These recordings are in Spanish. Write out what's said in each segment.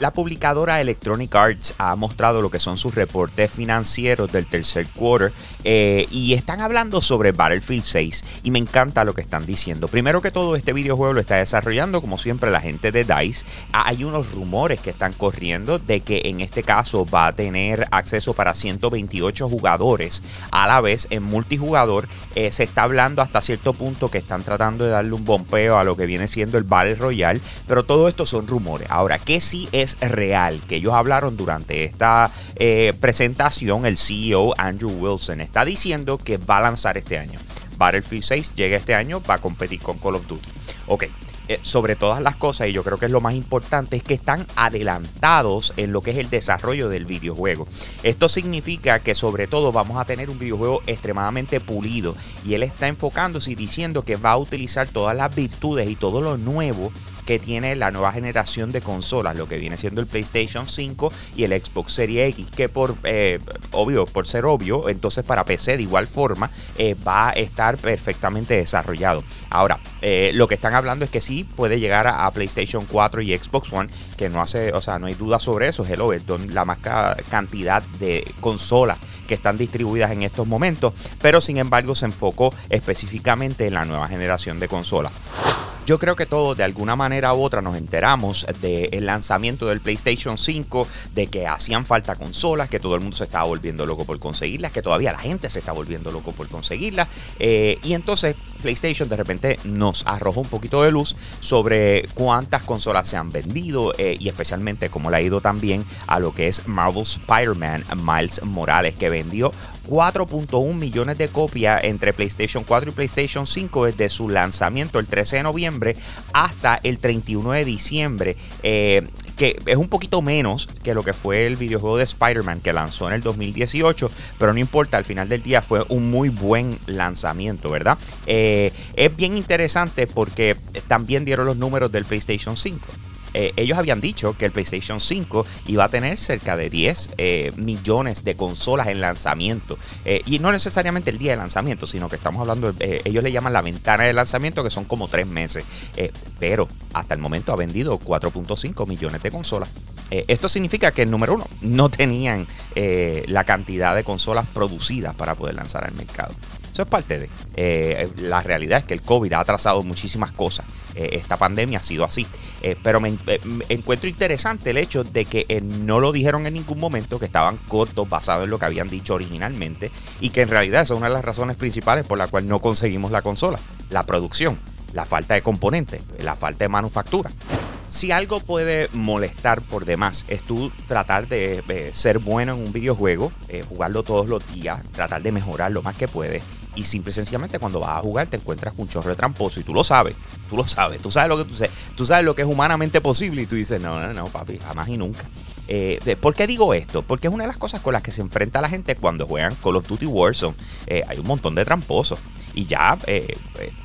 La publicadora Electronic Arts ha mostrado lo que son sus reportes financieros del tercer quarter eh, y están hablando sobre Battlefield 6 y me encanta lo que están diciendo. Primero que todo, este videojuego lo está desarrollando como siempre la gente de DICE. Ah, hay unos rumores que están corriendo de que en este caso va a tener acceso para 128 jugadores a la vez en multijugador. Eh, se está hablando hasta cierto punto que están tratando de darle un bombeo a lo que viene siendo el Battle Royale, pero todo esto son rumores. Ahora, ¿qué sí es real, que ellos hablaron durante esta eh, presentación, el CEO Andrew Wilson está diciendo que va a lanzar este año. Battlefield 6 llega este año, va a competir con Call of Duty. Ok, eh, sobre todas las cosas, y yo creo que es lo más importante, es que están adelantados en lo que es el desarrollo del videojuego. Esto significa que sobre todo vamos a tener un videojuego extremadamente pulido y él está enfocándose y diciendo que va a utilizar todas las virtudes y todo lo nuevo que tiene la nueva generación de consolas, lo que viene siendo el PlayStation 5 y el Xbox Series X, que por eh, obvio, por ser obvio, entonces para PC de igual forma eh, va a estar perfectamente desarrollado. Ahora, eh, lo que están hablando es que sí puede llegar a, PlayStation 4 y Xbox One, que no hace, o sea, no hay duda sobre eso. Hello, es la más cantidad de consolas que están distribuidas en estos momentos, pero sin embargo se enfocó específicamente en la nueva generación de consolas. Yo creo que todos de alguna manera u otra nos enteramos del lanzamiento del PlayStation 5, de que hacían falta consolas, que todo el mundo se estaba volviendo loco por conseguirlas, que todavía la gente se está volviendo loco por conseguirlas. Eh, y entonces PlayStation de repente nos arrojó un poquito de luz sobre cuántas consolas se han vendido eh, y especialmente cómo le ha ido también a lo que es Marvel Spider-Man Miles Morales, que vendió 4.1 millones de copias entre PlayStation 4 y PlayStation 5 desde su lanzamiento el 13 de noviembre hasta el 31 de diciembre. Eh, que es un poquito menos que lo que fue el videojuego de Spider-Man que lanzó en el 2018, pero no importa, al final del día fue un muy buen lanzamiento, ¿verdad? Eh, es bien interesante porque también dieron los números del PlayStation 5. Eh, ellos habían dicho que el PlayStation 5 iba a tener cerca de 10 eh, millones de consolas en lanzamiento. Eh, y no necesariamente el día de lanzamiento, sino que estamos hablando, ellos le llaman la ventana de lanzamiento, que son como 3 meses. pero hasta el momento ha vendido 4.5 millones de consolas. Esto significa que, número uno, no tenían la cantidad de consolas producidas para poder lanzar al mercado. Eso es parte de. la realidad es que el COVID ha atrasado muchísimas cosas. Eh, esta pandemia ha sido así. Eh, pero me, eh, encuentro interesante el hecho de que no lo dijeron en ningún momento, que estaban cortos basados en lo que habían dicho originalmente y que en realidad esa es una de las razones principales por la cual no conseguimos la consola, la producción, la falta de componentes, la falta de manufactura si algo puede molestar por demás es tú tratar de ser bueno en un videojuego, jugarlo todos los días, tratar de mejorar lo más que puedes y simple y sencillamente cuando vas a jugar te encuentras con un chorro de tramposo y tú lo sabes, tú lo sabes, tú sabes lo que tú, sabes, tú sabes lo que es humanamente posible y tú dices, no, no, no, papi, jamás y nunca. Eh, ¿Por qué digo esto? Porque es una de las cosas con las que se enfrenta la gente cuando juegan Call of Duty Warzone. Eh, hay un montón de tramposos. Y ya eh,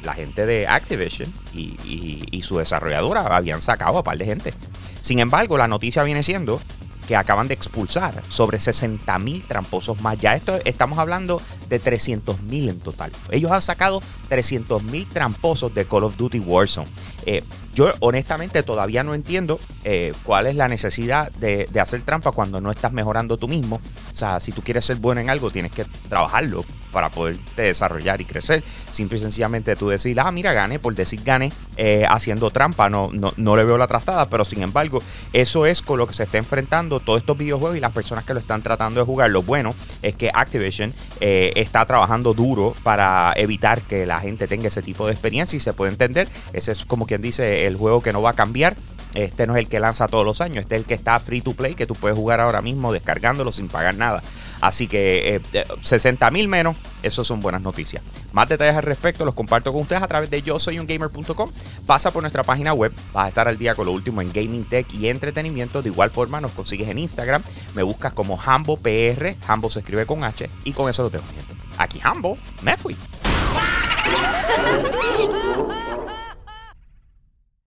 la gente de Activision y, su desarrolladora habían sacado a par de gente. Sin embargo, la noticia viene siendo que acaban de expulsar sobre 60 mil tramposos más. Ya esto estamos hablando de 300 mil en total. Ellos han sacado 300 mil tramposos de Call of Duty Warzone. Eh, yo honestamente todavía no entiendo eh, cuál es la necesidad de, de, hacer trampa cuando no estás mejorando tú mismo. O sea, si tú quieres ser bueno en algo, tienes que trabajarlo para poderte desarrollar y crecer. Simple y sencillamente tú decir, ah, mira, gane, por decir gane, eh, haciendo trampa, no, no, no, le veo la trastada, pero sin embargo, eso es con lo que se está enfrentando todos estos videojuegos y las personas que lo están tratando de jugar. Lo bueno es que Activision eh, está trabajando duro para evitar que la gente tenga ese tipo de experiencia y se puede entender. Ese es como quien dice el juego que no va a cambiar. Este no es el que lanza todos los años, este es el que está free to play, que tú puedes jugar ahora mismo descargándolo sin pagar nada. Así que 60 eh, mil menos, eso son buenas noticias. Más detalles al respecto los comparto con ustedes a través de yo soy un gamer.com. Pasa por nuestra página web, vas a estar al día con lo último en gaming tech y entretenimiento. De igual forma nos consigues en Instagram, me buscas como Hambo PR, Hambo se escribe con H y con eso lo tengo. Aquí Hambo, me fui.